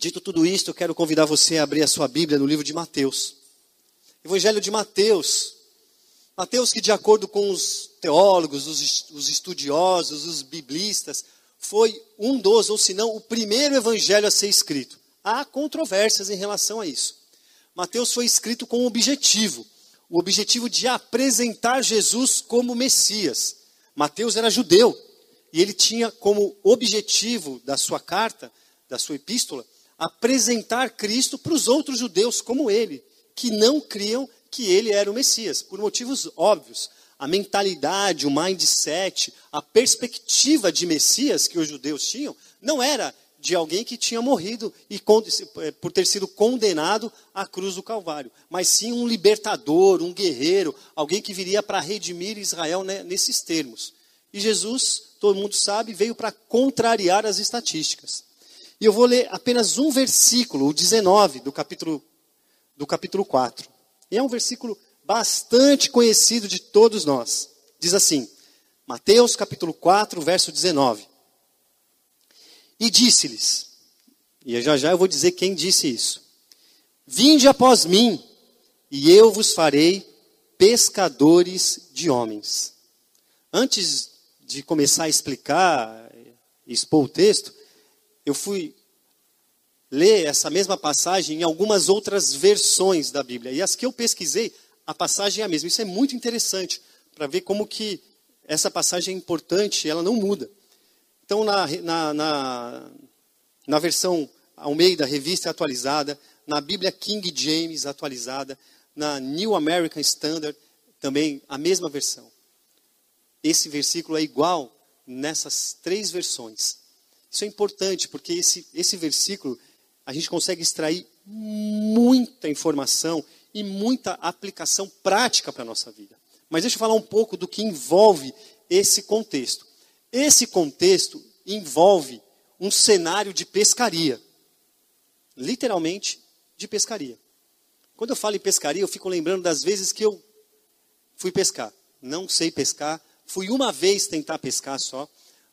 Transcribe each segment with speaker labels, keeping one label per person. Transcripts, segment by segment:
Speaker 1: Dito tudo isto, eu quero convidar você a abrir a sua Bíblia no livro de Mateus. Evangelho de Mateus. Mateus, que de acordo com os teólogos, os estudiosos, os biblistas, foi um dos, ou se não, o primeiro evangelho a ser escrito. Há controvérsias em relação a isso. Mateus foi escrito com um objetivo, o objetivo de apresentar Jesus como Messias. Mateus era judeu e ele tinha como objetivo da sua carta, da sua epístola, apresentar Cristo para os outros judeus como ele, que não criam que ele era o Messias, por motivos óbvios. A mentalidade, o mindset, a perspectiva de Messias que os judeus tinham, não era de alguém que tinha morrido e eh, por ter sido condenado à cruz do Calvário, mas sim um libertador, um guerreiro, alguém que viria para redimir Israel né, nesses termos. E Jesus, todo mundo sabe, veio para contrariar as estatísticas. E eu vou ler apenas um versículo, o 19 do capítulo, do capítulo 4. E é um versículo bastante conhecido de todos nós. Diz assim, Mateus capítulo 4, verso 19. E disse-lhes, e já já eu vou dizer quem disse isso: Vinde após mim, e eu vos farei pescadores de homens. Antes de começar a explicar, expor o texto, eu fui ler essa mesma passagem em algumas outras versões da Bíblia. E as que eu pesquisei, a passagem é a mesma. Isso é muito interessante para ver como que essa passagem é importante, ela não muda. Então, na, na, na, na versão Almeida, revista atualizada, na Bíblia King James atualizada, na New American Standard, também a mesma versão. Esse versículo é igual nessas três versões. Isso é importante, porque esse, esse versículo a gente consegue extrair muita informação e muita aplicação prática para a nossa vida. Mas deixa eu falar um pouco do que envolve esse contexto. Esse contexto envolve um cenário de pescaria. Literalmente de pescaria. Quando eu falo em pescaria, eu fico lembrando das vezes que eu fui pescar. Não sei pescar. Fui uma vez tentar pescar só.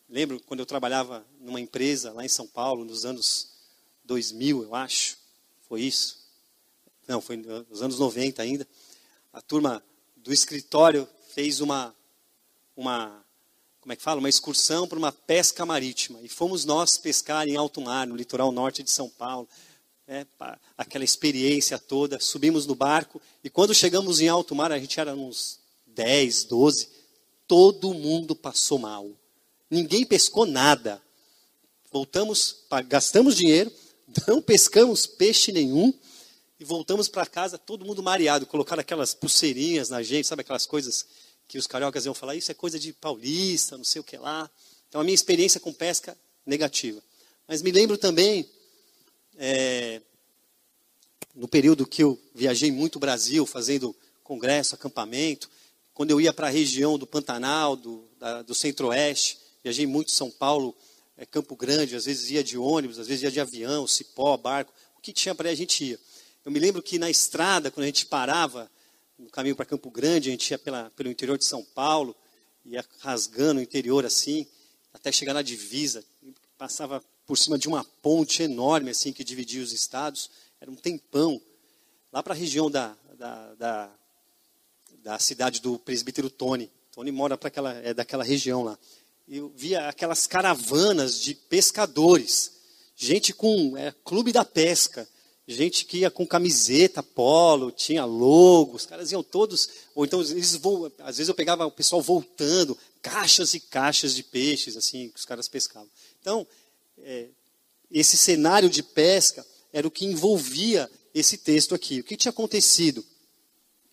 Speaker 1: Lembro quando eu trabalhava numa empresa lá em São Paulo, nos anos 2000, eu acho. Foi isso? Não, foi nos anos 90 ainda. A turma do escritório fez uma, uma como é que fala? Uma excursão para uma pesca marítima. E fomos nós pescar em alto mar, no litoral norte de São Paulo. É, aquela experiência toda. Subimos no barco e quando chegamos em alto mar, a gente era uns 10, 12, todo mundo passou mal. Ninguém pescou nada. Voltamos, gastamos dinheiro, não pescamos peixe nenhum e voltamos para casa todo mundo mareado. Colocaram aquelas pulseirinhas na gente, sabe aquelas coisas que os cariocas iam falar? Isso é coisa de paulista, não sei o que lá. Então a minha experiência com pesca negativa. Mas me lembro também, é, no período que eu viajei muito o Brasil, fazendo congresso, acampamento, quando eu ia para a região do Pantanal, do, do Centro-Oeste, Viajei muito São Paulo, é, Campo Grande, às vezes ia de ônibus, às vezes ia de avião, cipó, barco. O que tinha para a gente ia. Eu me lembro que na estrada, quando a gente parava, no caminho para Campo Grande, a gente ia pela, pelo interior de São Paulo, ia rasgando o interior assim, até chegar na divisa, passava por cima de uma ponte enorme assim que dividia os estados, era um tempão, lá para a região da, da, da, da, cidade do presbítero Tony. Tony mora para aquela, é daquela região lá. Eu via aquelas caravanas de pescadores, gente com é, clube da pesca, gente que ia com camiseta, polo, tinha logo, os caras iam todos, ou então eles voam, às vezes eu pegava o pessoal voltando, caixas e caixas de peixes, assim, que os caras pescavam. Então, é, esse cenário de pesca era o que envolvia esse texto aqui. O que tinha acontecido?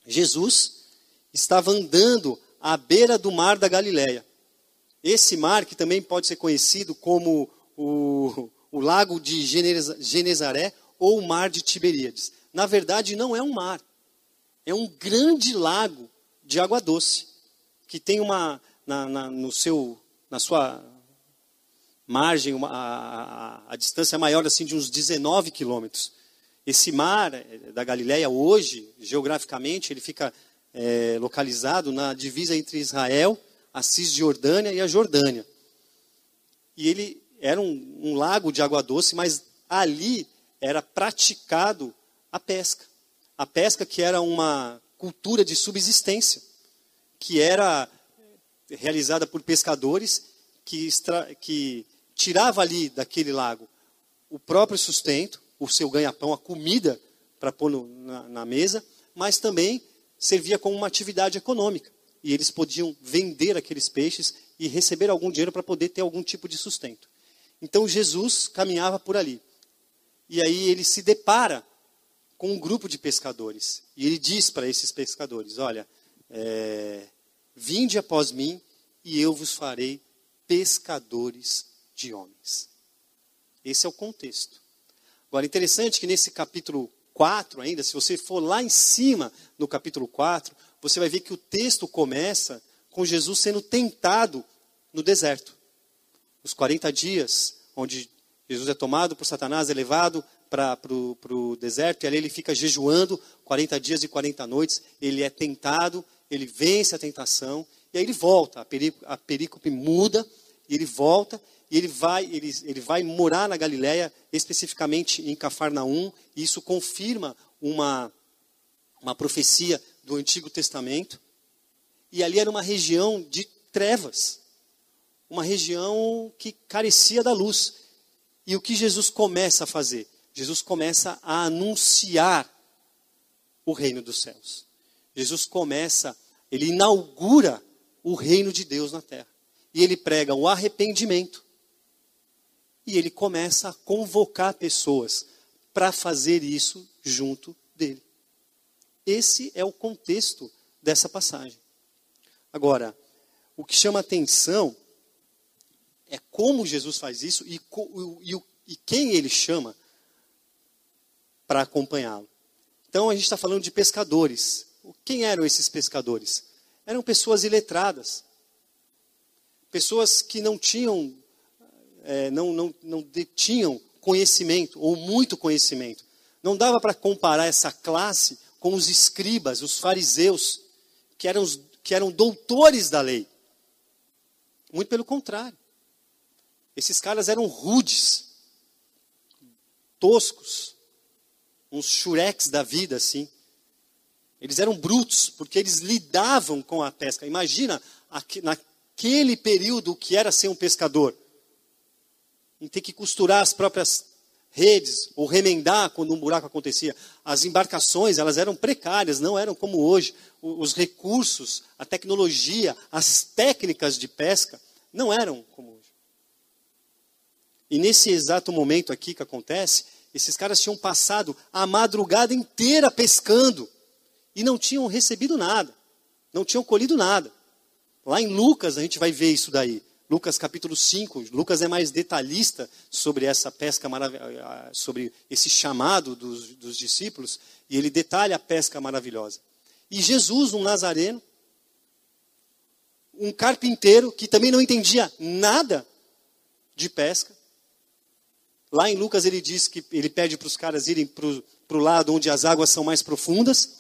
Speaker 1: Jesus estava andando à beira do mar da Galileia. Esse mar, que também pode ser conhecido como o, o lago de Genezaré ou o mar de Tiberíades. Na verdade, não é um mar. É um grande lago de água doce, que tem uma, na, na no seu, na sua margem, uma, a, a, a, distância maior assim de uns 19 quilômetros. Esse mar é, da Galileia hoje, geograficamente, ele fica é, localizado na divisa entre Israel a Cisjordânia e a Jordânia. E ele era um, um lago de água doce, mas ali era praticado a pesca. A pesca que era uma cultura de subsistência, que era realizada por pescadores que, extra, que tirava ali daquele lago o próprio sustento, o seu ganha-pão, a comida para pôr no, na, na mesa, mas também servia como uma atividade econômica. E eles podiam vender aqueles peixes e receber algum dinheiro para poder ter algum tipo de sustento. Então Jesus caminhava por ali. E aí ele se depara com um grupo de pescadores. E ele diz para esses pescadores: Olha, é, vinde após mim e eu vos farei pescadores de homens. Esse é o contexto. Agora, interessante que nesse capítulo 4 ainda, se você for lá em cima no capítulo 4, você vai ver que o texto começa com Jesus sendo tentado no deserto. Os 40 dias, onde Jesus é tomado por Satanás, é levado para o deserto, e ali ele fica jejuando 40 dias e 40 noites, ele é tentado, ele vence a tentação, e aí ele volta, a, perícope, a perícope muda, e ele volta, e ele vai, ele, ele vai morar na Galiléia, especificamente em Cafarnaum, e isso confirma uma, uma profecia do Antigo Testamento. E ali era uma região de trevas, uma região que carecia da luz. E o que Jesus começa a fazer? Jesus começa a anunciar o reino dos céus. Jesus começa, ele inaugura o reino de Deus na terra. E ele prega o arrependimento. E ele começa a convocar pessoas para fazer isso junto dele. Esse é o contexto dessa passagem. Agora, o que chama atenção é como Jesus faz isso e, e, e quem ele chama para acompanhá-lo. Então a gente está falando de pescadores. Quem eram esses pescadores? Eram pessoas iletradas, pessoas que não tinham, é, não, não, não detinham conhecimento ou muito conhecimento. Não dava para comparar essa classe com os escribas, os fariseus, que eram, que eram doutores da lei. Muito pelo contrário. Esses caras eram rudes, toscos, uns chureques da vida, assim. Eles eram brutos, porque eles lidavam com a pesca. Imagina, naquele período, o que era ser um pescador. Em ter que costurar as próprias redes, ou remendar quando um buraco acontecia. As embarcações, elas eram precárias, não eram como hoje. Os recursos, a tecnologia, as técnicas de pesca, não eram como. E nesse exato momento aqui que acontece, esses caras tinham passado a madrugada inteira pescando e não tinham recebido nada, não tinham colhido nada. Lá em Lucas a gente vai ver isso daí. Lucas capítulo 5, Lucas é mais detalhista sobre essa pesca maravilhosa, sobre esse chamado dos, dos discípulos, e ele detalha a pesca maravilhosa. E Jesus, um nazareno, um carpinteiro que também não entendia nada de pesca, Lá em Lucas ele diz que ele pede para os caras irem para o lado onde as águas são mais profundas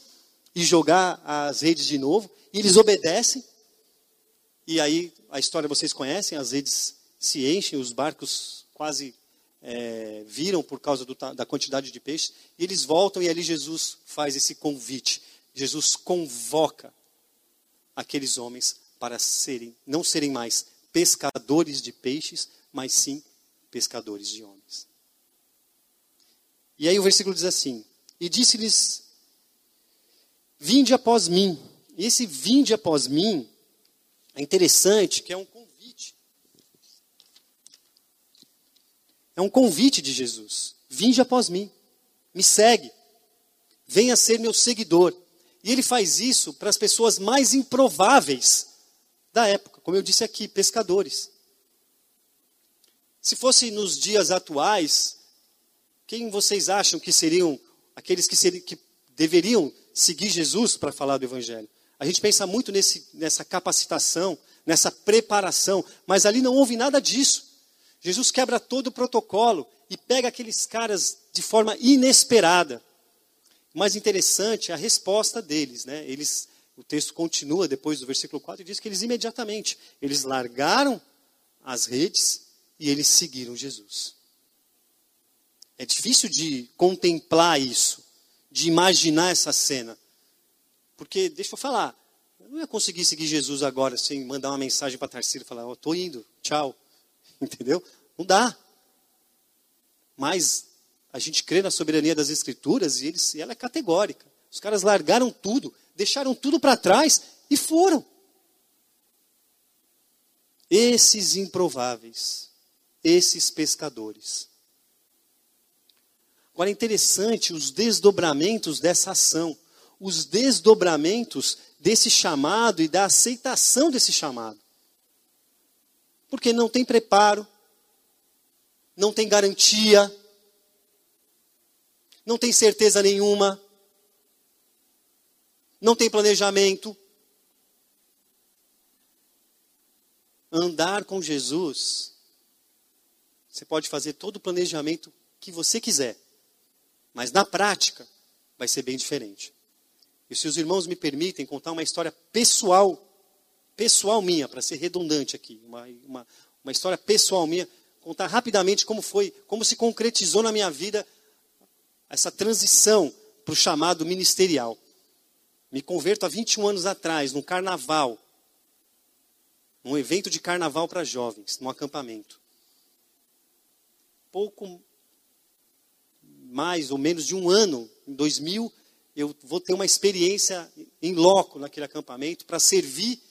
Speaker 1: e jogar as redes de novo. E eles obedecem. E aí a história vocês conhecem, as redes se enchem, os barcos quase é, viram por causa do, da quantidade de peixes. E eles voltam e ali Jesus faz esse convite. Jesus convoca aqueles homens para serem, não serem mais pescadores de peixes, mas sim pescadores de homens. E aí o versículo diz assim: E disse-lhes: Vinde após mim. E esse vinde após mim é interessante, que é um convite. É um convite de Jesus. Vinde após mim. Me segue. Venha ser meu seguidor. E ele faz isso para as pessoas mais improváveis da época, como eu disse aqui, pescadores. Se fosse nos dias atuais, quem vocês acham que seriam aqueles que, seriam, que deveriam seguir Jesus para falar do Evangelho? A gente pensa muito nesse, nessa capacitação, nessa preparação, mas ali não houve nada disso. Jesus quebra todo o protocolo e pega aqueles caras de forma inesperada. Mais interessante é a resposta deles, né? Eles o texto continua depois do versículo 4 e diz que eles imediatamente, eles largaram as redes e eles seguiram Jesus. É difícil de contemplar isso, de imaginar essa cena. Porque, deixa eu falar, eu não ia conseguir seguir Jesus agora sem mandar uma mensagem para Tarsila e falar, oh, estou indo, tchau. Entendeu? Não dá. Mas a gente crê na soberania das Escrituras e, eles, e ela é categórica. Os caras largaram tudo, deixaram tudo para trás e foram. Esses improváveis, esses pescadores. Agora é interessante os desdobramentos dessa ação, os desdobramentos desse chamado e da aceitação desse chamado. Porque não tem preparo, não tem garantia, não tem certeza nenhuma, não tem planejamento. Andar com Jesus, você pode fazer todo o planejamento que você quiser, mas na prática vai ser bem diferente. E se os irmãos me permitem contar uma história pessoal, pessoal minha, para ser redundante aqui, uma, uma, uma história pessoal minha, contar rapidamente como foi, como se concretizou na minha vida essa transição para o chamado ministerial. Me converto há 21 anos atrás, num carnaval. Num evento de carnaval para jovens, num acampamento. Pouco mais ou menos de um ano, em 2000, eu vou ter uma experiência em loco naquele acampamento para servir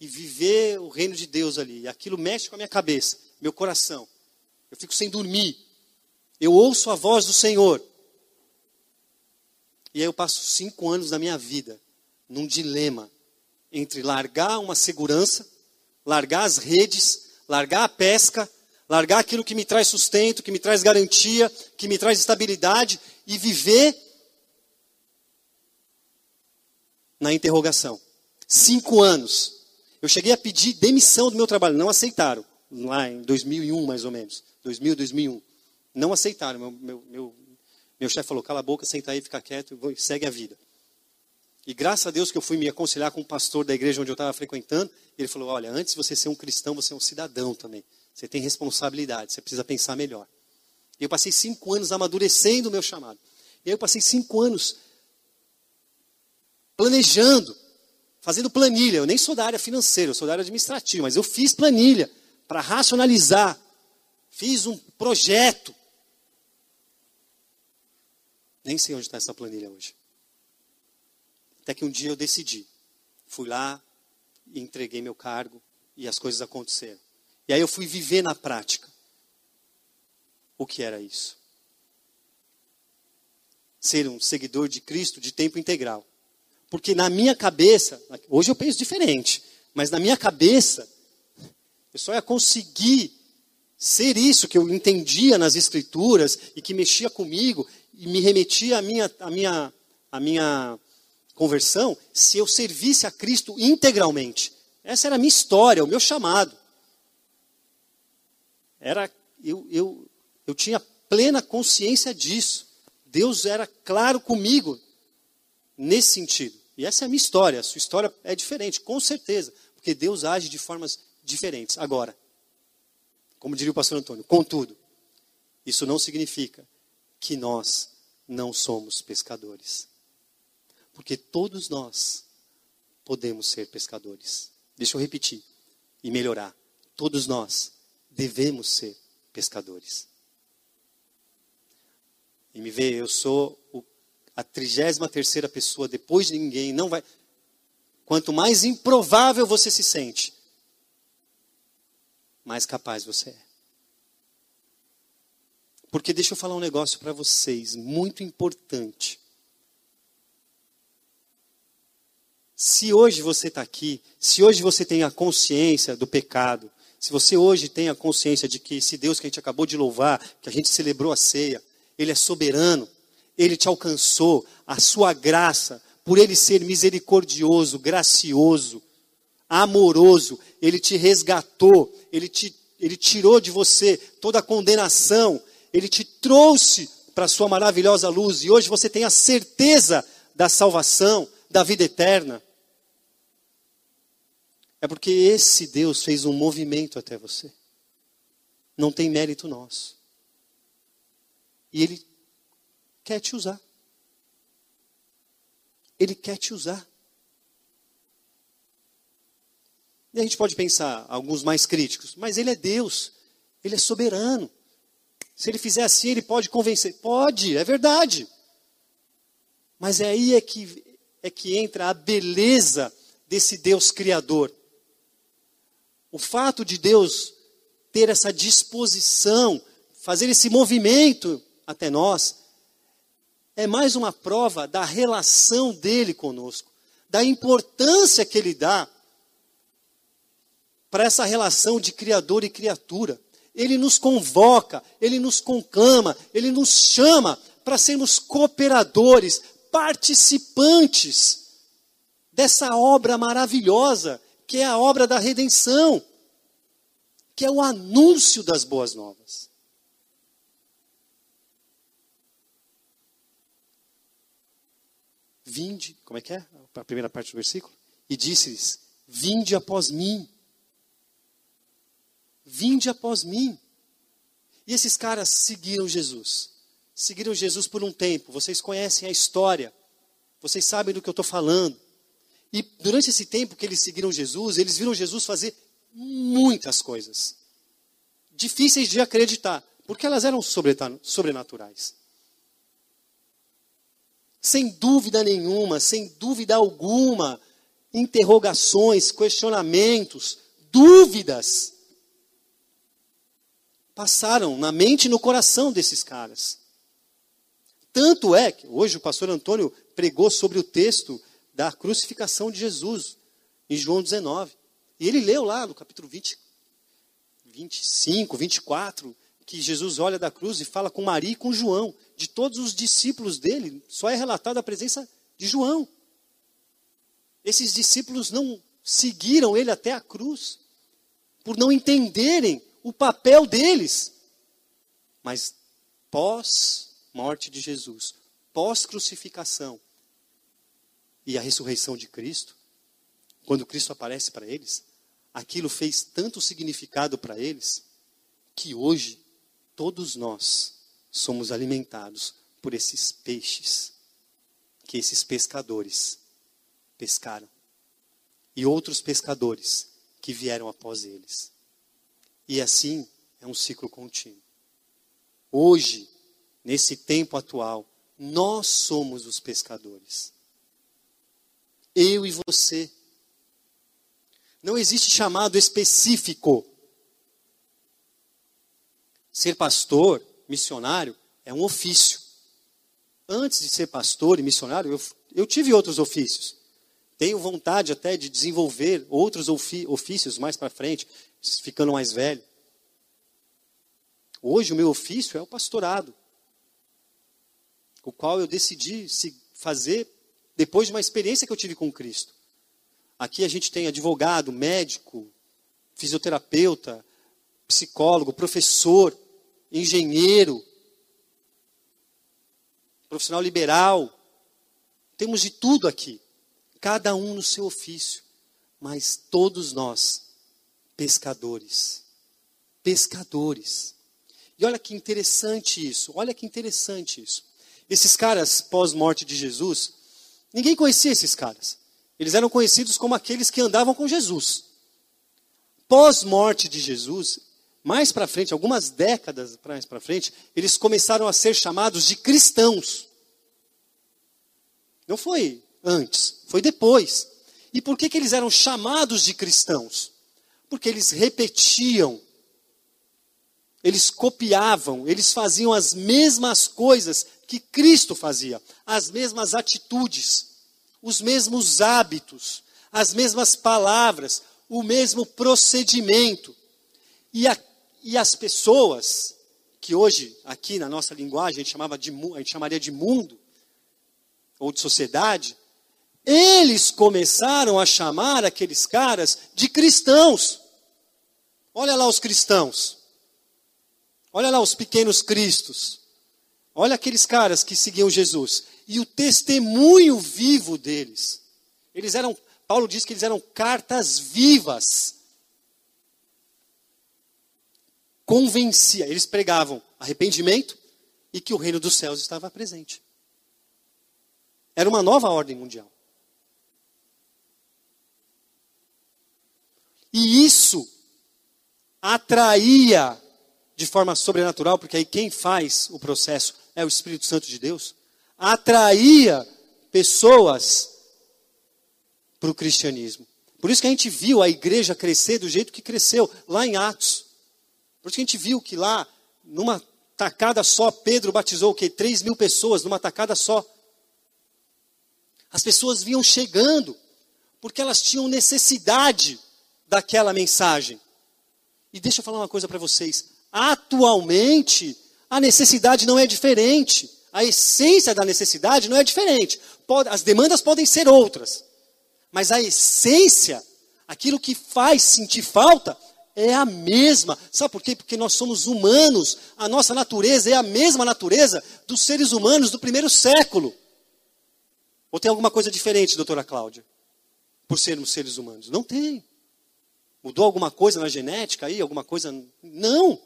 Speaker 1: e viver o reino de Deus ali. E aquilo mexe com a minha cabeça, meu coração. Eu fico sem dormir. Eu ouço a voz do Senhor. E aí eu passo cinco anos da minha vida num dilema entre largar uma segurança, largar as redes, largar a pesca, largar aquilo que me traz sustento, que me traz garantia, que me traz estabilidade e viver na interrogação. Cinco anos. Eu cheguei a pedir demissão do meu trabalho, não aceitaram. Lá em 2001, mais ou menos. 2000, 2001. Não aceitaram. Meu, meu, meu meu chefe falou: cala a boca, senta aí, fica quieto segue a vida. E graças a Deus que eu fui me aconselhar com o pastor da igreja onde eu estava frequentando, ele falou: olha, antes de você ser um cristão, você é um cidadão também. Você tem responsabilidade, você precisa pensar melhor. Eu passei cinco anos amadurecendo o meu chamado. E eu passei cinco anos planejando, fazendo planilha. Eu nem sou da área financeira, eu sou da área administrativa, mas eu fiz planilha para racionalizar. Fiz um projeto nem sei onde está essa planilha hoje. Até que um dia eu decidi. Fui lá, entreguei meu cargo e as coisas aconteceram. E aí eu fui viver na prática. O que era isso? Ser um seguidor de Cristo de tempo integral. Porque na minha cabeça, hoje eu penso diferente, mas na minha cabeça, eu só ia conseguir ser isso que eu entendia nas Escrituras e que mexia comigo e me remetia à minha, à minha, à minha conversão se eu servisse a Cristo integralmente. Essa era a minha história, o meu chamado. Era, eu, eu, eu tinha plena consciência disso. Deus era claro comigo nesse sentido. E essa é a minha história. A sua história é diferente, com certeza. Porque Deus age de formas diferentes. Agora, como diria o pastor Antônio, contudo, isso não significa que nós não somos pescadores. Porque todos nós podemos ser pescadores. Deixa eu repetir e melhorar. Todos nós devemos ser pescadores. E me vê, eu sou o, a trigésima terceira pessoa depois de ninguém, não vai. Quanto mais improvável você se sente, mais capaz você é. Porque deixa eu falar um negócio para vocês, muito importante. Se hoje você está aqui, se hoje você tem a consciência do pecado, se você hoje tem a consciência de que esse Deus que a gente acabou de louvar, que a gente celebrou a ceia, Ele é soberano, Ele te alcançou, a sua graça, por Ele ser misericordioso, gracioso, amoroso, Ele te resgatou, Ele, te, ele tirou de você toda a condenação, ele te trouxe para a sua maravilhosa luz e hoje você tem a certeza da salvação, da vida eterna. É porque esse Deus fez um movimento até você. Não tem mérito nosso. E Ele quer te usar. Ele quer te usar. E a gente pode pensar, alguns mais críticos, mas Ele é Deus, Ele é soberano. Se Ele fizer assim, Ele pode convencer. Pode, é verdade. Mas é aí é que, é que entra a beleza desse Deus Criador. O fato de Deus ter essa disposição, fazer esse movimento até nós, é mais uma prova da relação dele conosco, da importância que ele dá para essa relação de criador e criatura. Ele nos convoca, ele nos conclama, ele nos chama para sermos cooperadores, participantes dessa obra maravilhosa que é a obra da redenção, que é o anúncio das boas novas. Vinde, como é que é? A primeira parte do versículo? E disse-lhes: Vinde após mim. Vinde após mim. E esses caras seguiram Jesus. Seguiram Jesus por um tempo. Vocês conhecem a história. Vocês sabem do que eu estou falando. E durante esse tempo que eles seguiram Jesus, eles viram Jesus fazer muitas coisas. Difíceis de acreditar, porque elas eram sobrenaturais. Sem dúvida nenhuma, sem dúvida alguma, interrogações, questionamentos, dúvidas passaram na mente e no coração desses caras. Tanto é que hoje o pastor Antônio pregou sobre o texto da crucificação de Jesus, em João 19. E ele leu lá no capítulo 20, 25, 24, que Jesus olha da cruz e fala com Maria e com João. De todos os discípulos dele, só é relatada a presença de João. Esses discípulos não seguiram ele até a cruz, por não entenderem o papel deles. Mas pós-morte de Jesus, pós-crucificação, e a ressurreição de Cristo, quando Cristo aparece para eles, aquilo fez tanto significado para eles, que hoje todos nós somos alimentados por esses peixes que esses pescadores pescaram. E outros pescadores que vieram após eles. E assim é um ciclo contínuo. Hoje, nesse tempo atual, nós somos os pescadores. Eu e você. Não existe chamado específico. Ser pastor, missionário, é um ofício. Antes de ser pastor e missionário, eu, eu tive outros ofícios. Tenho vontade até de desenvolver outros ofícios mais para frente, ficando mais velho. Hoje o meu ofício é o pastorado, o qual eu decidi fazer depois de uma experiência que eu tive com Cristo. Aqui a gente tem advogado, médico, fisioterapeuta, psicólogo, professor, engenheiro, profissional liberal. Temos de tudo aqui, cada um no seu ofício, mas todos nós, pescadores. Pescadores. E olha que interessante isso, olha que interessante isso. Esses caras, pós-morte de Jesus, Ninguém conhecia esses caras. Eles eram conhecidos como aqueles que andavam com Jesus. Pós-morte de Jesus, mais para frente, algumas décadas mais para frente, eles começaram a ser chamados de cristãos. Não foi antes, foi depois. E por que, que eles eram chamados de cristãos? Porque eles repetiam, eles copiavam, eles faziam as mesmas coisas que Cristo fazia, as mesmas atitudes, os mesmos hábitos, as mesmas palavras, o mesmo procedimento. E, a, e as pessoas, que hoje, aqui na nossa linguagem, a gente, chamava de, a gente chamaria de mundo, ou de sociedade, eles começaram a chamar aqueles caras de cristãos. Olha lá os cristãos. Olha lá os pequenos cristos. Olha aqueles caras que seguiam Jesus. E o testemunho vivo deles. Eles eram Paulo diz que eles eram cartas vivas. Convencia, eles pregavam arrependimento e que o reino dos céus estava presente. Era uma nova ordem mundial. E isso atraía de forma sobrenatural, porque aí quem faz o processo é o Espírito Santo de Deus, atraía pessoas para o cristianismo. Por isso que a gente viu a igreja crescer do jeito que cresceu, lá em Atos. Por isso que a gente viu que lá, numa tacada só, Pedro batizou o quê? 3 mil pessoas, numa tacada só. As pessoas vinham chegando, porque elas tinham necessidade daquela mensagem. E deixa eu falar uma coisa para vocês. Atualmente, a necessidade não é diferente. A essência da necessidade não é diferente. as demandas podem ser outras. Mas a essência, aquilo que faz sentir falta, é a mesma. Sabe por quê? Porque nós somos humanos. A nossa natureza é a mesma natureza dos seres humanos do primeiro século. Ou tem alguma coisa diferente, doutora Cláudia? Por sermos seres humanos? Não tem. Mudou alguma coisa na genética aí? Alguma coisa? Não.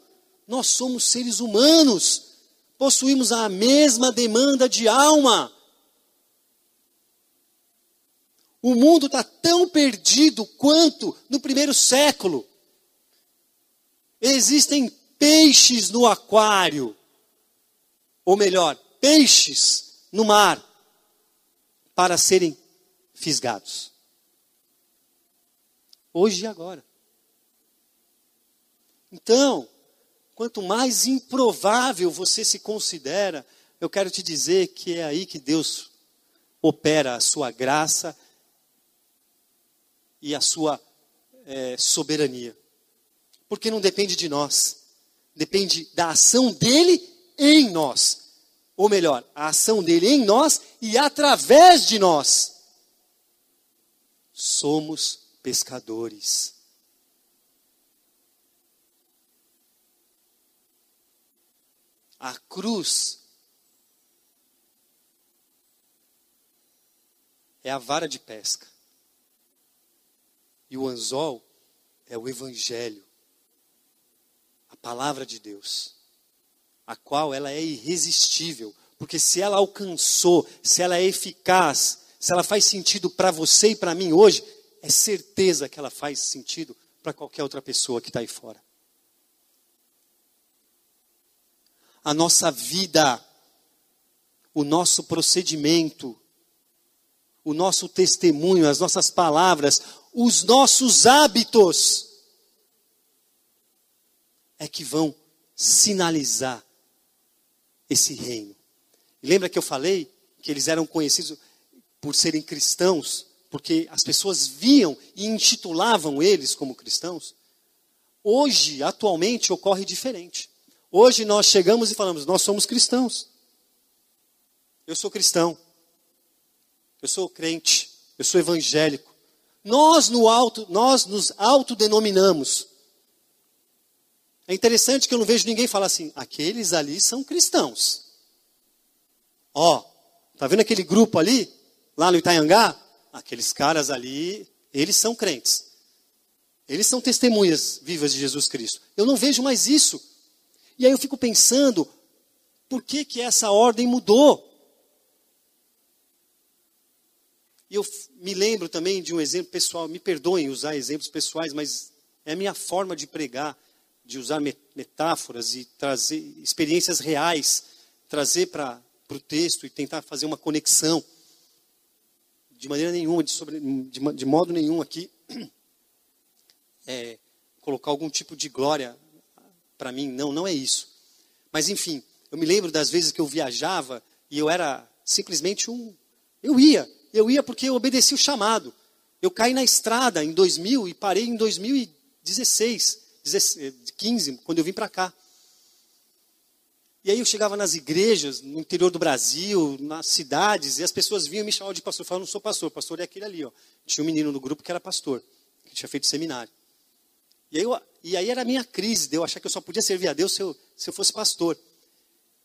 Speaker 1: Nós somos seres humanos. Possuímos a mesma demanda de alma. O mundo está tão perdido quanto no primeiro século. Existem peixes no aquário. Ou melhor, peixes no mar para serem fisgados. Hoje e agora. Então, quanto mais improvável você se considera, eu quero te dizer que é aí que Deus opera a sua graça e a sua é, soberania. Porque não depende de nós, depende da ação dele em nós. Ou melhor, a ação dele em nós e através de nós. Somos pescadores. A cruz é a vara de pesca. E o anzol é o evangelho, a palavra de Deus, a qual ela é irresistível, porque se ela alcançou, se ela é eficaz, se ela faz sentido para você e para mim hoje, é certeza que ela faz sentido para qualquer outra pessoa que está aí fora. A nossa vida, o nosso procedimento, o nosso testemunho, as nossas palavras, os nossos hábitos é que vão sinalizar esse reino. Lembra que eu falei que eles eram conhecidos por serem cristãos, porque as pessoas viam e intitulavam eles como cristãos? Hoje, atualmente, ocorre diferente. Hoje nós chegamos e falamos: nós somos cristãos. Eu sou cristão. Eu sou crente. Eu sou evangélico. Nós, no alto, nós nos autodenominamos. É interessante que eu não vejo ninguém falar assim, aqueles ali são cristãos. Ó, tá vendo aquele grupo ali, lá no Itaiangá? Aqueles caras ali, eles são crentes. Eles são testemunhas vivas de Jesus Cristo. Eu não vejo mais isso. E aí eu fico pensando, por que que essa ordem mudou? E eu me lembro também de um exemplo pessoal, me perdoem usar exemplos pessoais, mas é a minha forma de pregar, de usar metáforas e trazer experiências reais, trazer para o texto e tentar fazer uma conexão. De maneira nenhuma, de, sobre, de, de modo nenhum aqui, é, colocar algum tipo de glória para mim, não, não é isso. Mas enfim, eu me lembro das vezes que eu viajava e eu era simplesmente um. Eu ia, eu ia porque eu obedeci o chamado. Eu caí na estrada em 2000 e parei em 2016, 15, quando eu vim para cá. E aí eu chegava nas igrejas, no interior do Brasil, nas cidades, e as pessoas vinham me chamavam de pastor. Falava, não sou pastor, pastor é aquele ali. Ó. Tinha um menino no grupo que era pastor, que tinha feito seminário. E aí, eu, e aí era a minha crise de eu achar que eu só podia servir a Deus se eu, se eu fosse pastor.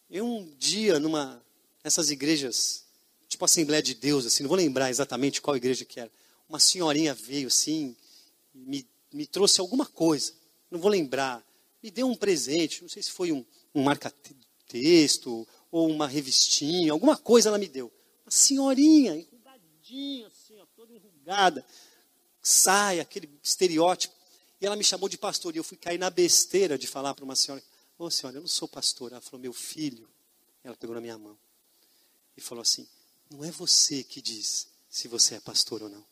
Speaker 1: Eu um dia, numa, nessas igrejas tipo Assembleia de Deus, assim, não vou lembrar exatamente qual igreja que era. uma senhorinha veio assim, me, me trouxe alguma coisa, não vou lembrar, me deu um presente, não sei se foi um, um marca-texto ou uma revistinha, alguma coisa ela me deu. Uma senhorinha, enrugadinha, assim, ó, toda enrugada, saia, aquele estereótipo. E ela me chamou de pastor, e eu fui cair na besteira de falar para uma senhora, ô oh, senhora, eu não sou pastor. Ela falou, meu filho, ela pegou na minha mão e falou assim, não é você que diz se você é pastor ou não.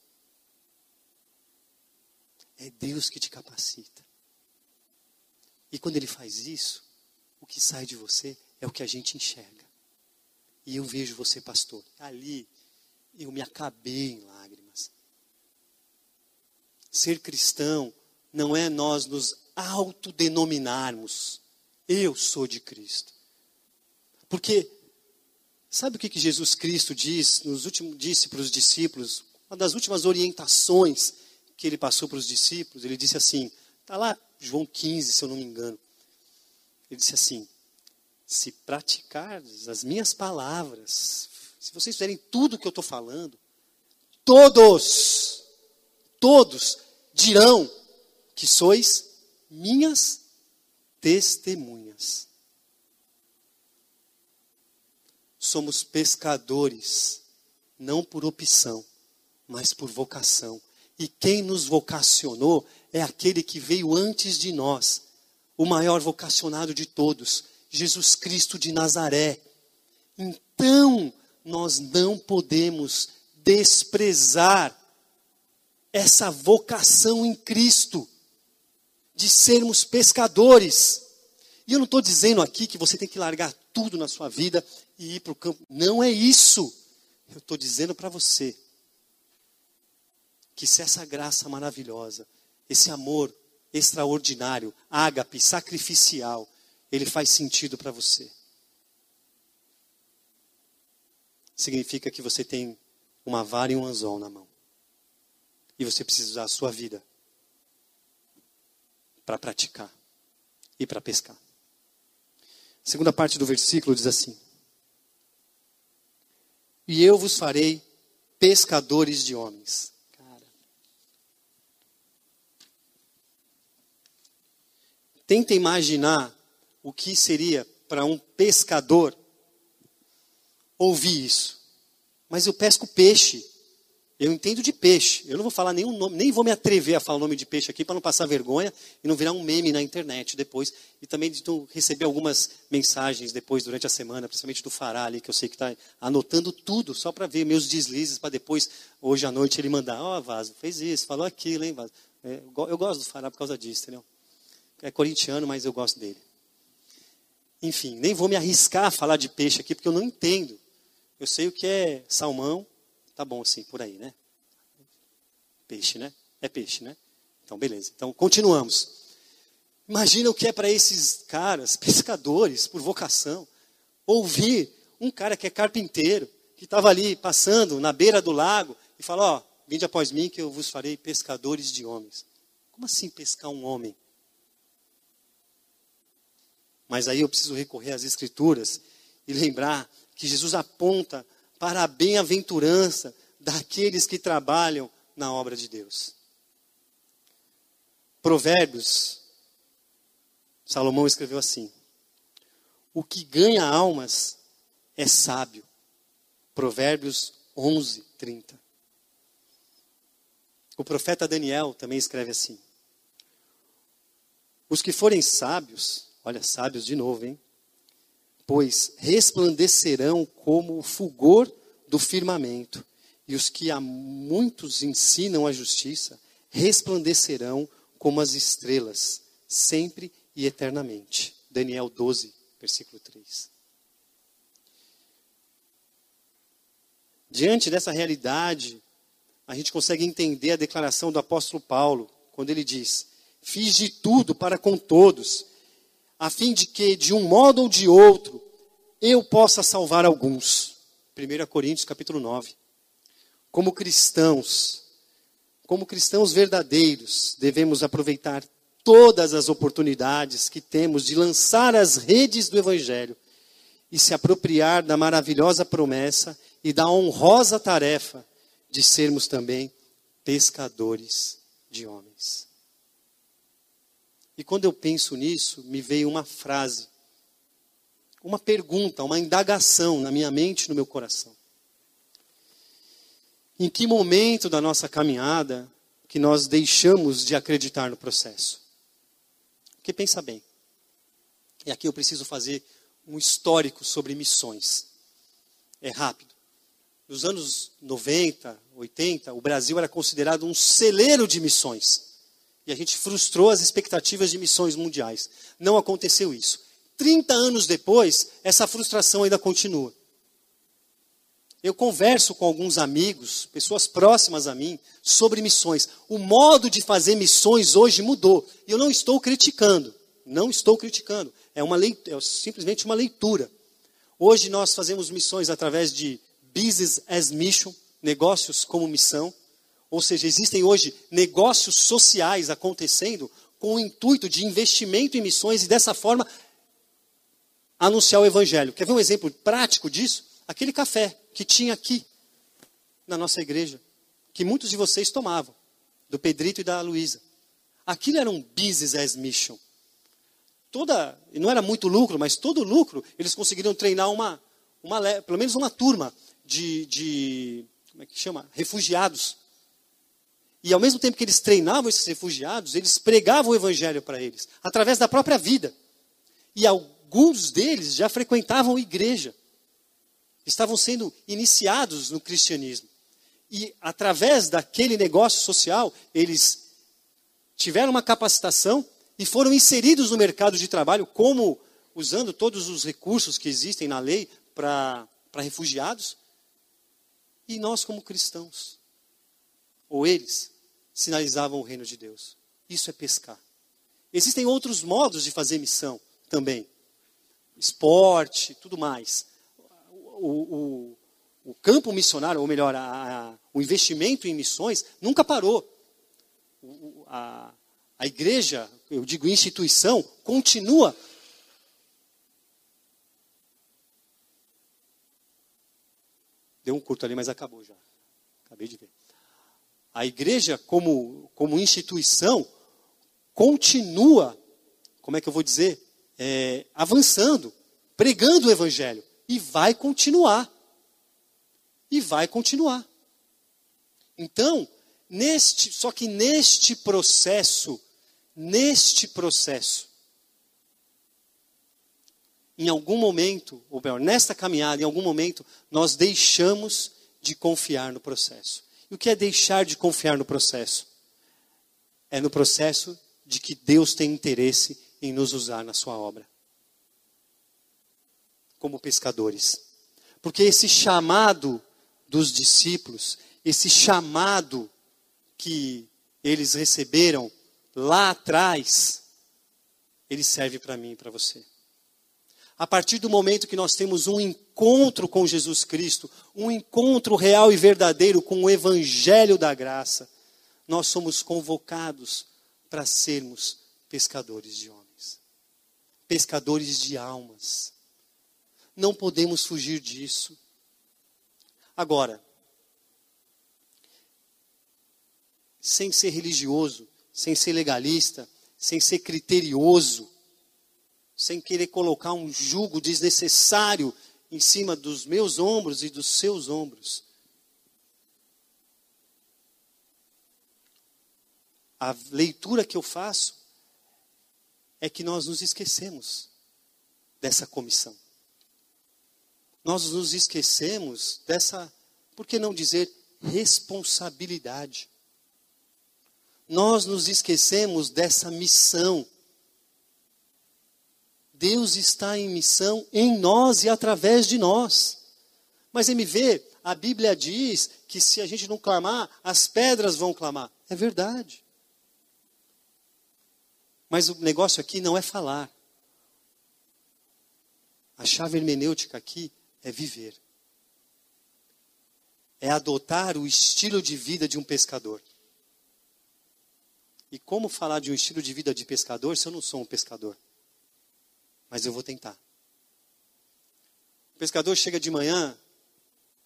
Speaker 1: É Deus que te capacita. E quando Ele faz isso, o que sai de você é o que a gente enxerga. E eu vejo você, pastor. Ali eu me acabei em lágrimas. Ser cristão não é nós nos autodenominarmos. Eu sou de Cristo. Porque, sabe o que, que Jesus Cristo diz, nos últimos, disse para os discípulos? Uma das últimas orientações que ele passou para os discípulos, ele disse assim, está lá João 15, se eu não me engano. Ele disse assim: Se praticardes as minhas palavras, se vocês fizerem tudo o que eu estou falando, todos, todos dirão que sois minhas testemunhas. Somos pescadores, não por opção, mas por vocação. E quem nos vocacionou é aquele que veio antes de nós, o maior vocacionado de todos, Jesus Cristo de Nazaré. Então, nós não podemos desprezar essa vocação em Cristo, de sermos pescadores. E eu não estou dizendo aqui que você tem que largar tudo na sua vida e ir para o campo. Não é isso. Eu estou dizendo para você que se essa graça maravilhosa, esse amor extraordinário, ágape, sacrificial, ele faz sentido para você. Significa que você tem uma vara e um anzol na mão. E você precisa usar a sua vida para praticar e para pescar. A segunda parte do versículo diz assim: E eu vos farei pescadores de homens. Tenta imaginar o que seria para um pescador ouvir isso. Mas eu pesco peixe. Eu entendo de peixe. Eu não vou falar nenhum nome, nem vou me atrever a falar o nome de peixe aqui para não passar vergonha e não virar um meme na internet depois. E também de receber algumas mensagens depois durante a semana, principalmente do Fará ali, que eu sei que está anotando tudo, só para ver meus deslizes, para depois, hoje à noite, ele mandar, ó, oh, Vaso, fez isso, falou aquilo, hein, Vaso. É, eu gosto do Fará por causa disso, entendeu? é corintiano, mas eu gosto dele. Enfim, nem vou me arriscar a falar de peixe aqui, porque eu não entendo. Eu sei o que é salmão, tá bom assim, por aí, né? Peixe, né? É peixe, né? Então, beleza. Então, continuamos. Imagina o que é para esses caras, pescadores, por vocação, ouvir um cara que é carpinteiro, que estava ali passando na beira do lago e falou: Ó, vinde após mim que eu vos farei pescadores de homens. Como assim pescar um homem? Mas aí eu preciso recorrer às Escrituras e lembrar que Jesus aponta para a bem-aventurança daqueles que trabalham na obra de Deus. Provérbios, Salomão escreveu assim: O que ganha almas é sábio. Provérbios 11, 30. O profeta Daniel também escreve assim: Os que forem sábios Olha, sábios de novo, hein? Pois resplandecerão como o fulgor do firmamento, e os que a muitos ensinam a justiça resplandecerão como as estrelas, sempre e eternamente. Daniel 12, versículo 3. Diante dessa realidade, a gente consegue entender a declaração do apóstolo Paulo, quando ele diz: Fiz de tudo para com todos, a fim de que, de um modo ou de outro, eu possa salvar alguns. 1 Coríntios capítulo 9. Como cristãos, como cristãos verdadeiros, devemos aproveitar todas as oportunidades que temos de lançar as redes do Evangelho e se apropriar da maravilhosa promessa e da honrosa tarefa de sermos também pescadores de homens. E quando eu penso nisso, me veio uma frase, uma pergunta, uma indagação na minha mente e no meu coração. Em que momento da nossa caminhada que nós deixamos de acreditar no processo? Porque pensa bem, e aqui eu preciso fazer um histórico sobre missões. É rápido. Nos anos 90, 80, o Brasil era considerado um celeiro de missões. E a gente frustrou as expectativas de missões mundiais. Não aconteceu isso. 30 anos depois, essa frustração ainda continua. Eu converso com alguns amigos, pessoas próximas a mim, sobre missões. O modo de fazer missões hoje mudou. E eu não estou criticando. Não estou criticando. É, uma leitura, é simplesmente uma leitura. Hoje nós fazemos missões através de business as mission, negócios como missão. Ou seja, existem hoje negócios sociais acontecendo com o intuito de investimento em missões e dessa forma anunciar o evangelho. Quer ver um exemplo prático disso? Aquele café que tinha aqui na nossa igreja, que muitos de vocês tomavam, do Pedrito e da Luísa. Aquilo era um business as mission. Toda, não era muito lucro, mas todo lucro eles conseguiram treinar uma, uma pelo menos uma turma de, de como é que chama? Refugiados e ao mesmo tempo que eles treinavam esses refugiados, eles pregavam o evangelho para eles, através da própria vida. E alguns deles já frequentavam igreja. Estavam sendo iniciados no cristianismo. E através daquele negócio social, eles tiveram uma capacitação e foram inseridos no mercado de trabalho como usando todos os recursos que existem na lei para refugiados. E nós como cristãos ou eles, sinalizavam o reino de Deus. Isso é pescar. Existem outros modos de fazer missão também. Esporte, tudo mais. O, o, o campo missionário, ou melhor, a, a, o investimento em missões nunca parou. O, a, a igreja, eu digo instituição, continua. Deu um curto ali, mas acabou já. Acabei de ver a igreja como, como instituição continua, como é que eu vou dizer, é, avançando, pregando o evangelho e vai continuar. E vai continuar. Então, neste, só que neste processo, neste processo, em algum momento, ou melhor, nesta caminhada, em algum momento, nós deixamos de confiar no processo. E o que é deixar de confiar no processo? É no processo de que Deus tem interesse em nos usar na sua obra. Como pescadores. Porque esse chamado dos discípulos, esse chamado que eles receberam lá atrás, ele serve para mim e para você. A partir do momento que nós temos um encontro com Jesus Cristo, um encontro real e verdadeiro com o Evangelho da graça, nós somos convocados para sermos pescadores de homens, pescadores de almas. Não podemos fugir disso. Agora, sem ser religioso, sem ser legalista, sem ser criterioso, sem querer colocar um jugo desnecessário em cima dos meus ombros e dos seus ombros. A leitura que eu faço é que nós nos esquecemos dessa comissão. Nós nos esquecemos dessa, por que não dizer, responsabilidade. Nós nos esquecemos dessa missão Deus está em missão em nós e através de nós. Mas MV, a Bíblia diz que se a gente não clamar, as pedras vão clamar. É verdade. Mas o negócio aqui não é falar. A chave hermenêutica aqui é viver. É adotar o estilo de vida de um pescador. E como falar de um estilo de vida de pescador se eu não sou um pescador? Mas eu vou tentar. O pescador chega de manhã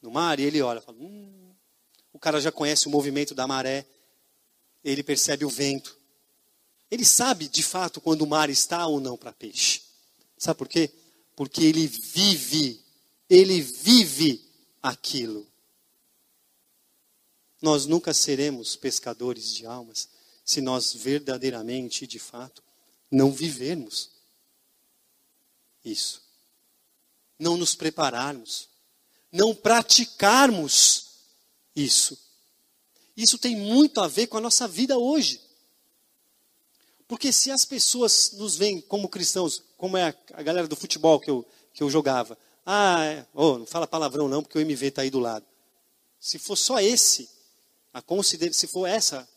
Speaker 1: no mar e ele olha, fala, hum, o cara já conhece o movimento da maré, ele percebe o vento. Ele sabe, de fato, quando o mar está ou não para peixe. Sabe por quê? Porque ele vive, ele vive aquilo. Nós nunca seremos pescadores de almas se nós verdadeiramente, de fato, não vivermos isso. Não nos prepararmos, não praticarmos isso. Isso tem muito a ver com a nossa vida hoje. Porque se as pessoas nos veem como cristãos, como é a, galera do futebol que eu, que eu jogava, ah, oh, não fala palavrão não, porque o MV está aí do lado. Se for só esse, a consider, se for essa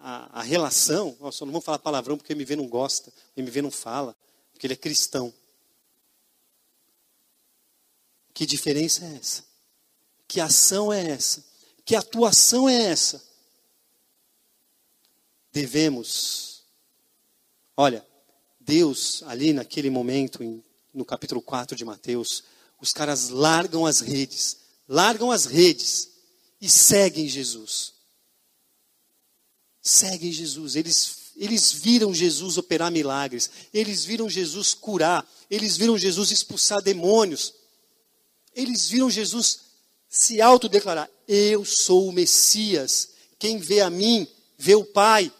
Speaker 1: a, a relação, só não vamos falar palavrão porque o MV não gosta, o MV não fala, porque ele é cristão. Que diferença é essa? Que ação é essa? Que atuação é essa? Devemos. Olha, Deus, ali naquele momento, no capítulo 4 de Mateus, os caras largam as redes, largam as redes e seguem Jesus. Seguem Jesus. Eles, eles viram Jesus operar milagres, eles viram Jesus curar, eles viram Jesus expulsar demônios, eles viram Jesus se autodeclarar: Eu sou o Messias. Quem vê a mim, vê o Pai.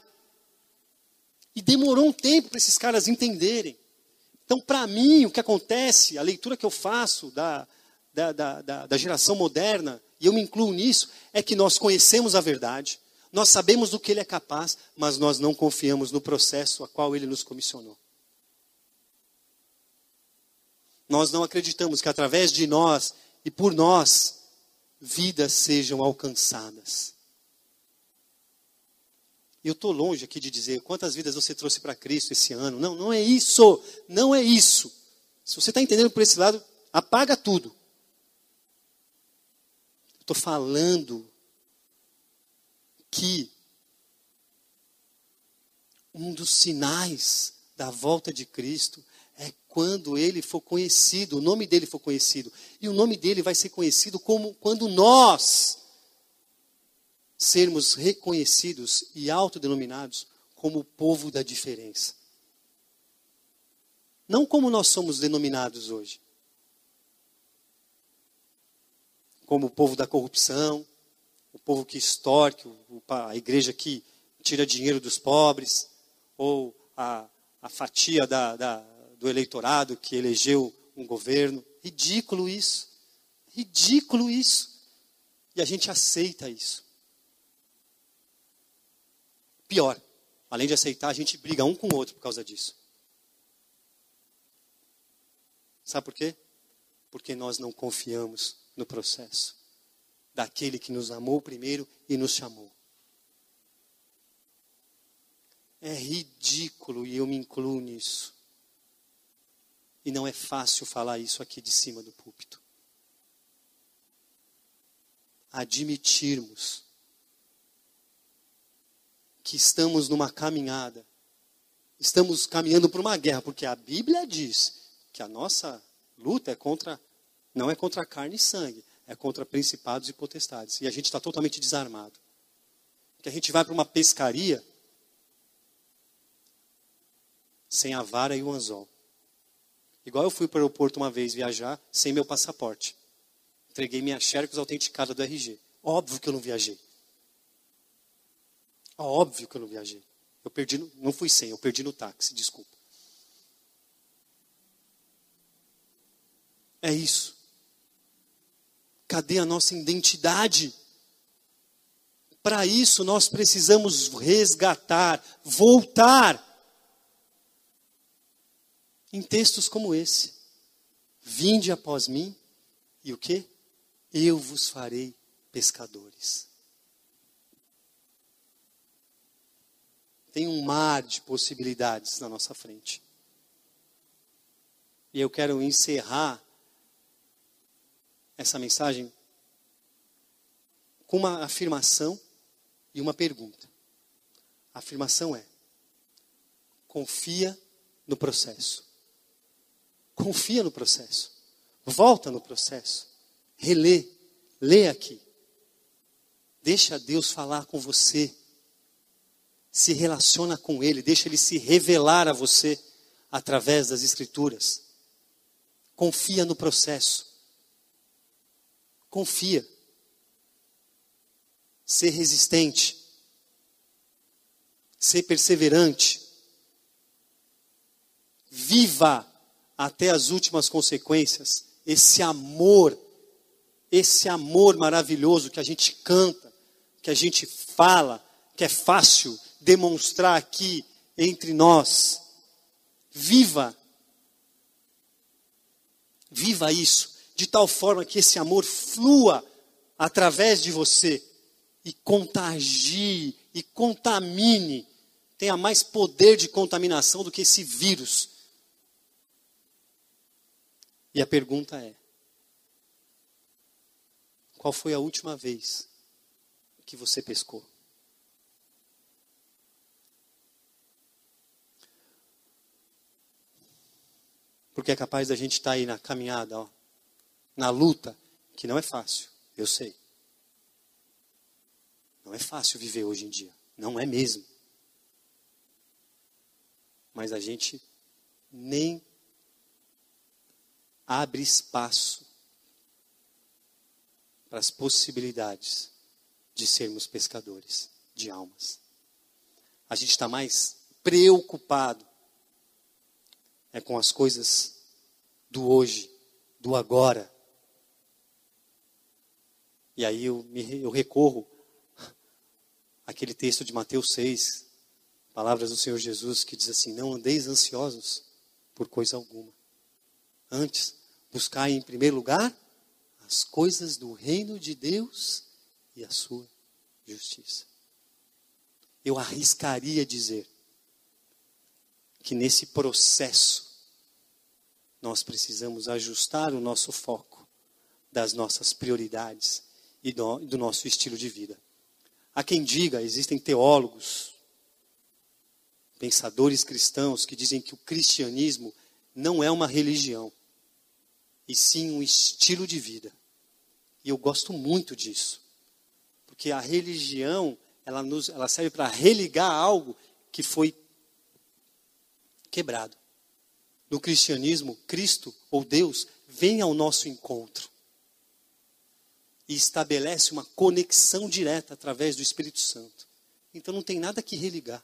Speaker 1: E demorou um tempo para esses caras entenderem. Então, para mim, o que acontece, a leitura que eu faço da, da, da, da, geração moderna, e eu me incluo nisso, é que nós conhecemos a verdade, nós sabemos do que ele é capaz, mas nós não confiamos no processo a qual ele nos comissionou. Nós não acreditamos que através de nós e por nós vidas sejam alcançadas. Eu estou longe aqui de dizer quantas vidas você trouxe para Cristo esse ano. Não, não é isso. Não é isso. Se você está entendendo por esse lado, apaga tudo. Estou falando que um dos sinais da volta de Cristo é quando ele for conhecido, o nome dele for conhecido. E o nome dele vai ser conhecido como quando nós sermos reconhecidos e autodenominados como o povo da diferença. Não como nós somos denominados hoje. Como o povo da corrupção, o povo que extorque, a igreja que tira dinheiro dos pobres, ou a, a fatia da, da do eleitorado que elegeu um governo. Ridículo isso. Ridículo isso. E a gente aceita isso. Pior, além de aceitar, a gente briga um com o outro por causa disso. Sabe por quê? Porque nós não confiamos no processo daquele que nos amou primeiro e nos chamou. É ridículo e eu me incluo nisso. E não é fácil falar isso aqui de cima do púlpito. Admitirmos que estamos numa caminhada, estamos caminhando para uma guerra, porque a Bíblia diz que a nossa luta é contra, não é contra carne e sangue, é contra principados e potestades. E a gente está totalmente desarmado. Que a gente vai para uma pescaria sem a vara e o anzol. Igual eu fui para o aeroporto uma vez viajar sem meu passaporte. Entreguei minha xerox autenticada do RG. Óbvio que eu não viajei. Óbvio que eu não viajei. Eu perdi, no, não fui sem, eu perdi no táxi, desculpa. É isso. Cadê a nossa identidade? Para isso nós precisamos resgatar, voltar em textos como esse. Vinde após mim, e o que? Eu vos farei pescadores. Tem um mar de possibilidades na nossa frente. E eu quero encerrar essa mensagem com uma afirmação e uma pergunta. A afirmação é: confia no processo. Confia no processo. Volta no processo. Relê. Lê aqui. Deixa Deus falar com você. se relaciona com Ele, deixa Ele se revelar a você através das Escrituras. Confia no processo. Confia. Ser resistente. Ser perseverante. Viva até as últimas consequências esse amor, esse amor maravilhoso que a gente canta, que a gente fala, que é fácil demonstrar aqui entre nós. Viva. Viva isso, de tal forma que esse amor flua através de você e contagie e contamine, tenha mais poder de contaminação do que esse vírus. E a pergunta é: qual foi a última vez que você pescou? Porque é capaz da gente estar tá aí na caminhada, ó, na luta, que não é fácil, eu sei. Não é fácil viver hoje em dia, não é mesmo. Mas a gente nem abre espaço para as possibilidades de sermos pescadores de almas. A gente está mais preocupado é com as coisas do hoje, do agora. E aí eu, me, eu recorro àquele texto de Mateus 6, palavras do Senhor Jesus, que diz assim: Não andeis ansiosos por coisa alguma. Antes, buscai em primeiro lugar as coisas do reino de Deus e a sua justiça. Eu arriscaria dizer que nesse processo nós precisamos ajustar o nosso foco das nossas prioridades e do, do nosso estilo de vida. Há quem diga, existem teólogos, pensadores cristãos que dizem que o cristianismo não é uma religião, e sim um estilo de vida. E eu gosto muito disso, porque a religião ela, nos, ela serve para religar algo que foi quebrado. No cristianismo, Cristo ou Deus vem ao nosso encontro e estabelece uma conexão direta através do Espírito Santo. Então não tem nada que religar.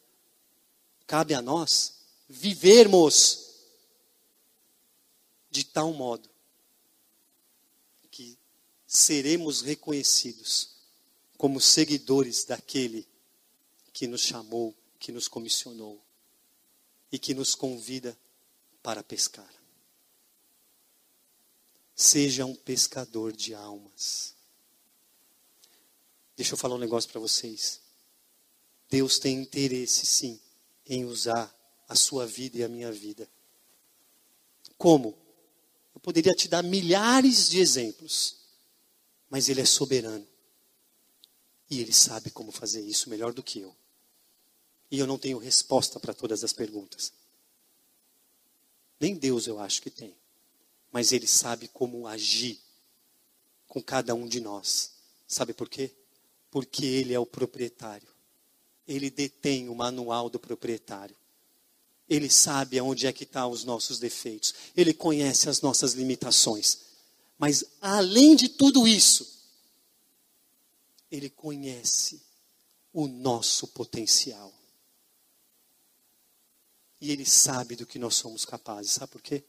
Speaker 1: Cabe a nós vivermos de tal modo seremos reconhecidos como seguidores daquele que nos chamou, que nos comissionou e que nos convida para pescar. Seja um pescador de almas. Deixa eu falar um negócio para vocês. Deus tem interesse, sim, em usar a sua vida e a minha vida. Como? Eu poderia te dar milhares de exemplos, mas Ele é soberano. E Ele sabe como fazer isso melhor do que eu. E eu não tenho resposta para todas as perguntas. Nem Deus eu acho que tem. Mas Ele sabe como agir com cada um de nós. Sabe por quê? Porque Ele é o proprietário. Ele detém o manual do proprietário. Ele sabe aonde é que estão tá os nossos defeitos. Ele conhece as nossas limitações. Mas além de tudo isso, Ele conhece o nosso potencial. E Ele sabe do que nós somos capazes. Sabe por quê?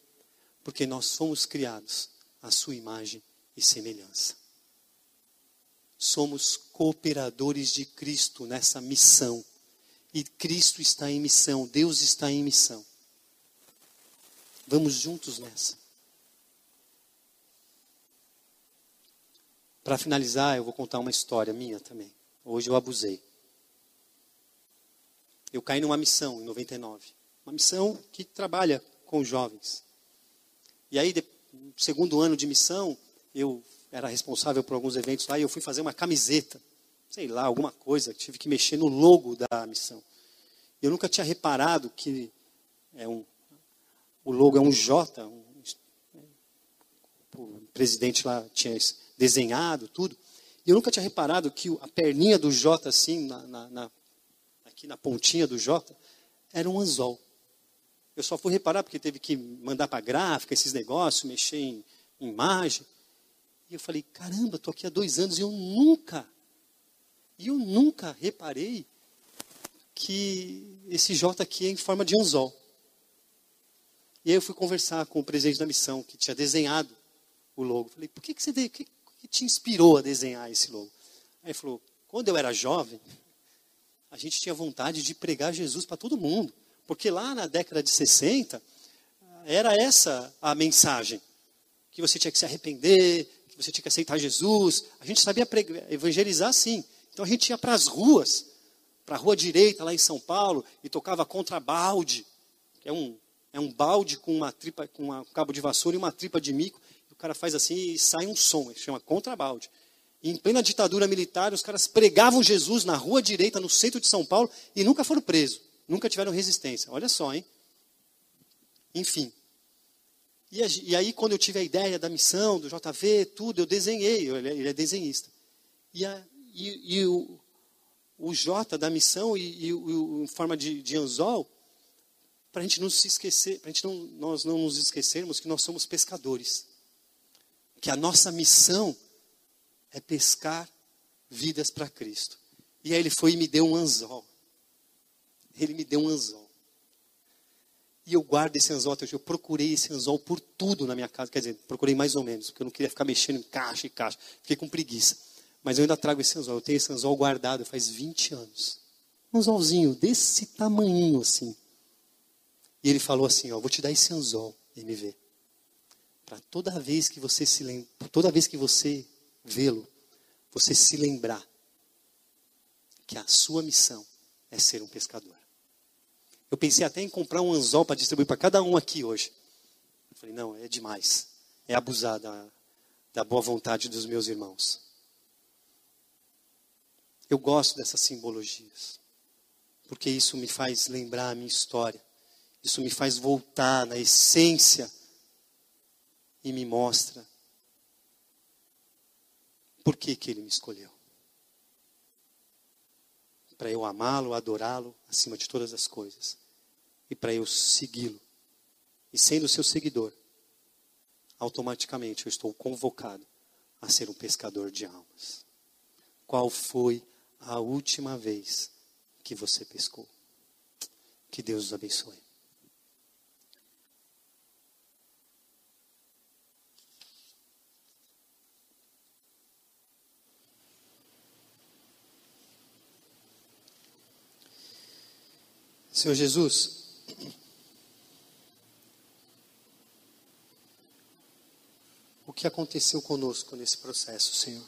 Speaker 1: Porque nós fomos criados à Sua imagem e semelhança. Somos cooperadores de Cristo nessa missão. E Cristo está em missão, Deus está em missão. Vamos juntos nessa. Para finalizar, eu vou contar uma história minha também. Hoje eu abusei. Eu caí numa missão em 99 uma missão que trabalha com jovens. E aí, no segundo ano de missão, eu era responsável por alguns eventos lá e eu fui fazer uma camiseta, sei lá, alguma coisa, tive que mexer no logo da missão. Eu nunca tinha reparado que é um, o logo é um J, um, o presidente lá tinha desenhado tudo. E eu nunca tinha reparado que a perninha do J, assim, na, na, na aqui na pontinha do J, era um anzol. Eu só fui reparar porque teve que mandar para gráfica esses negócios, mexer em, em imagem. E eu falei, caramba, estou aqui há dois anos e eu nunca, e eu nunca reparei que esse J aqui é em forma de anzol. E aí eu fui conversar com o presidente da missão, que tinha desenhado o logo. Falei, por que, que você o que, que te inspirou a desenhar esse logo? Aí ele falou, quando eu era jovem, a gente tinha vontade de pregar Jesus para todo mundo. Porque lá na década de 60, era essa a mensagem. Que você tinha que se arrepender, que você tinha que aceitar Jesus. A gente sabia evangelizar sim. Então a gente ia para as ruas, para a rua direita lá em São Paulo, e tocava contrabalde, que é um, é um balde com uma tripa, com um cabo de vassoura e uma tripa de mico. E cara faz assim e sai um som, se chama contrabalde. Em plena ditadura militar, os caras pregavam Jesus na rua direita, no centro de São Paulo, e nunca foram presos. Nunca tiveram resistência. Olha só, hein? Enfim. E, e aí, quando eu tive a ideia da missão, do JV, tudo, eu desenhei. Ele é desenhista. E, a, e, e o, o J da missão e, e o, em forma de, de anzol, para a gente não se esquecer, para não, nós não nos esquecermos que nós somos pescadores. Que a nossa missão é pescar vidas para Cristo. E aí ele foi e me deu um anzol. Ele me deu um anzol. E eu guardo esse anzol até hoje. Eu procurei esse anzol por tudo na minha casa. Quer dizer, procurei mais ou menos, porque eu não queria ficar mexendo em caixa e caixa. Fiquei com preguiça. Mas eu ainda trago esse anzol. Eu tenho esse anzol guardado faz 20 anos. Um anzolzinho desse tamanho assim. E ele falou assim: ó, vou te dar esse anzol, MV. Para toda vez que você se lembra, toda vez que você vê-lo, você se lembrar que a sua missão é ser um pescador. Eu pensei até em comprar um anzol para distribuir para cada um aqui hoje. Eu falei, não, é demais. É abusar da, da boa vontade dos meus irmãos. Eu gosto dessas simbologias. Porque isso me faz lembrar a minha história. Isso me faz voltar na essência e me mostra por que, que ele me escolheu. Para eu amá-lo, adorá-lo acima de todas as coisas. E para eu segui-lo. E sendo seu seguidor, automaticamente eu estou convocado a ser um pescador de almas. Qual foi a última vez que você pescou? Que Deus os abençoe. Senhor Jesus, o que aconteceu conosco nesse processo, Senhor?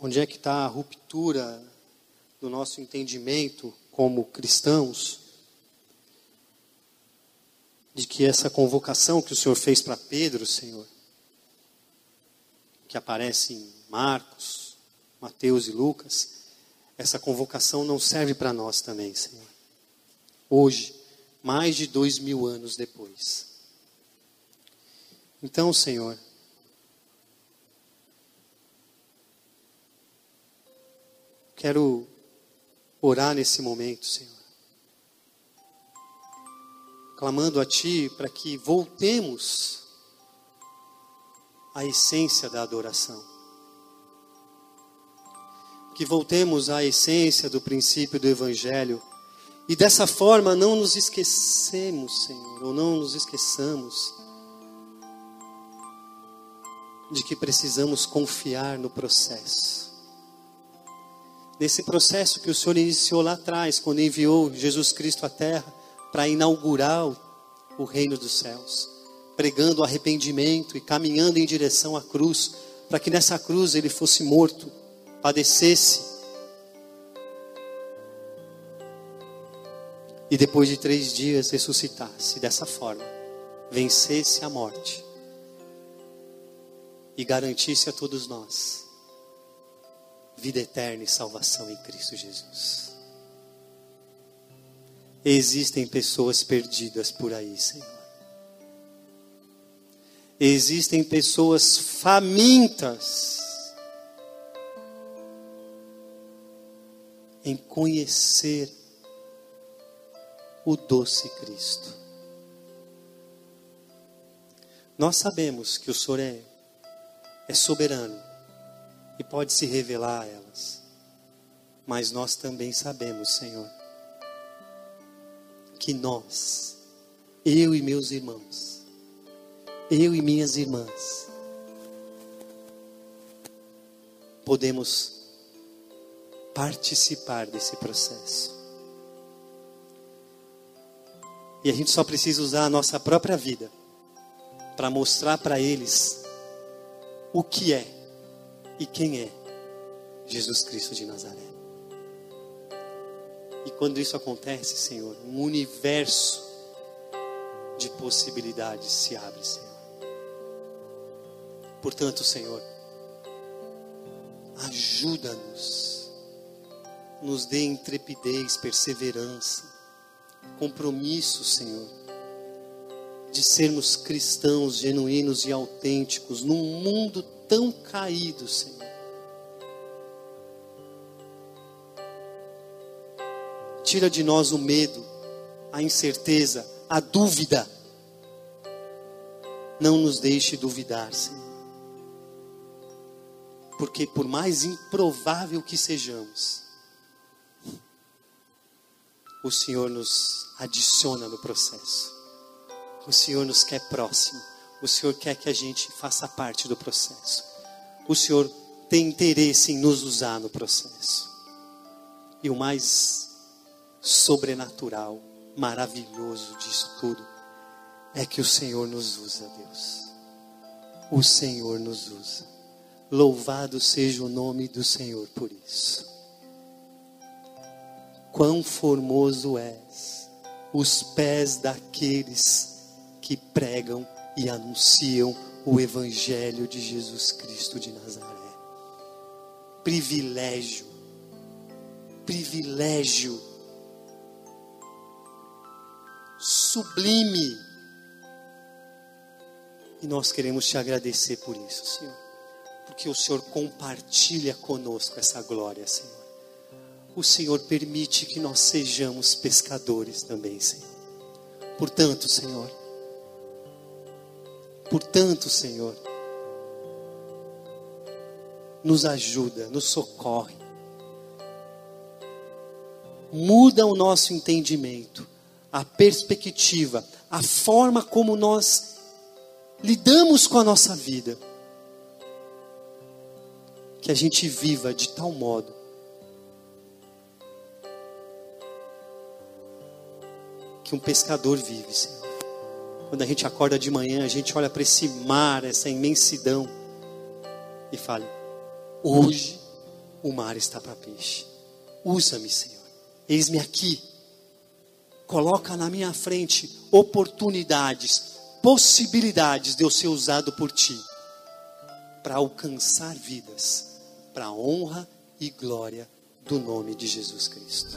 Speaker 1: Onde é que está a ruptura do nosso entendimento como cristãos? De que essa convocação que o Senhor fez para Pedro, Senhor, que aparece em Marcos, Mateus e Lucas, essa convocação não serve para nós também, Senhor. Hoje, mais de dois mil anos depois. Então, Senhor, quero orar nesse momento, Senhor. Clamando a Ti para que voltemos à essência da adoração que voltemos à essência do princípio do Evangelho e dessa forma não nos esquecemos, Senhor, ou não nos esqueçamos de que precisamos confiar no processo. Nesse processo que o Senhor iniciou lá atrás, quando enviou Jesus Cristo à terra para inaugurar o reino dos céus, pregando arrependimento e caminhando em direção à cruz, para que nessa cruz ele fosse morto padecesse e depois de três dias ressuscitasse dessa forma, vencesse a morte e garantisse a todos nós vida eterna e salvação em Cristo Jesus. Existem pessoas perdidas por aí, Senhor. Existem pessoas famintas em conhecer o doce Cristo. Nós sabemos que o Senhor é, é soberano e pode se revelar a elas, mas nós também sabemos, Senhor, que nós, eu e meus irmãos, eu e minhas irmãs, podemos participar desse processo. E a gente só precisa usar a nossa própria vida para mostrar para eles o que é e quem é Jesus Cristo de Nazaré. E quando isso acontece, Senhor, um universo de possibilidades se abre, Senhor. Portanto, Senhor, ajuda-nos, nos dê intrepidez, perseverança, compromisso, Senhor, de sermos cristãos genuínos e autênticos num mundo tão caído, Senhor. Tira de nós o medo, a incerteza, a dúvida. Não nos deixe duvidar, Senhor. Porque por mais improvável que sejamos, o Senhor nos adiciona no processo. O Senhor nos quer próximo. O Senhor quer que a gente faça parte do processo. O Senhor tem interesse em nos usar no processo. E o mais sobrenatural, maravilhoso disso tudo, é que o Senhor nos usa, Deus. O Senhor nos usa. Louvado seja o nome do Senhor por isso. Quão formoso és, os pés daqueles que pregam e anunciam o Evangelho de Jesus Cristo de Nazaré. Privilégio, privilégio, sublime. E nós queremos te agradecer por isso, Senhor porque o Senhor compartilha conosco essa glória, Senhor. O Senhor permite que nós sejamos pescadores também, Senhor. Portanto, Senhor, portanto, Senhor, nos ajuda, nos socorre. Muda o nosso entendimento, a perspectiva, a forma como nós lidamos com a nossa vida que a gente viva de tal modo que um pescador vive, Senhor. Quando a gente acorda de manhã, a gente olha para esse mar, essa imensidão e fala: Hoje o mar está para peixe. Usa-me, Senhor. Eis-me aqui. Coloca na minha frente oportunidades, possibilidades de eu ser usado por Ti para alcançar vidas para a honra e glória do nome de Jesus Cristo.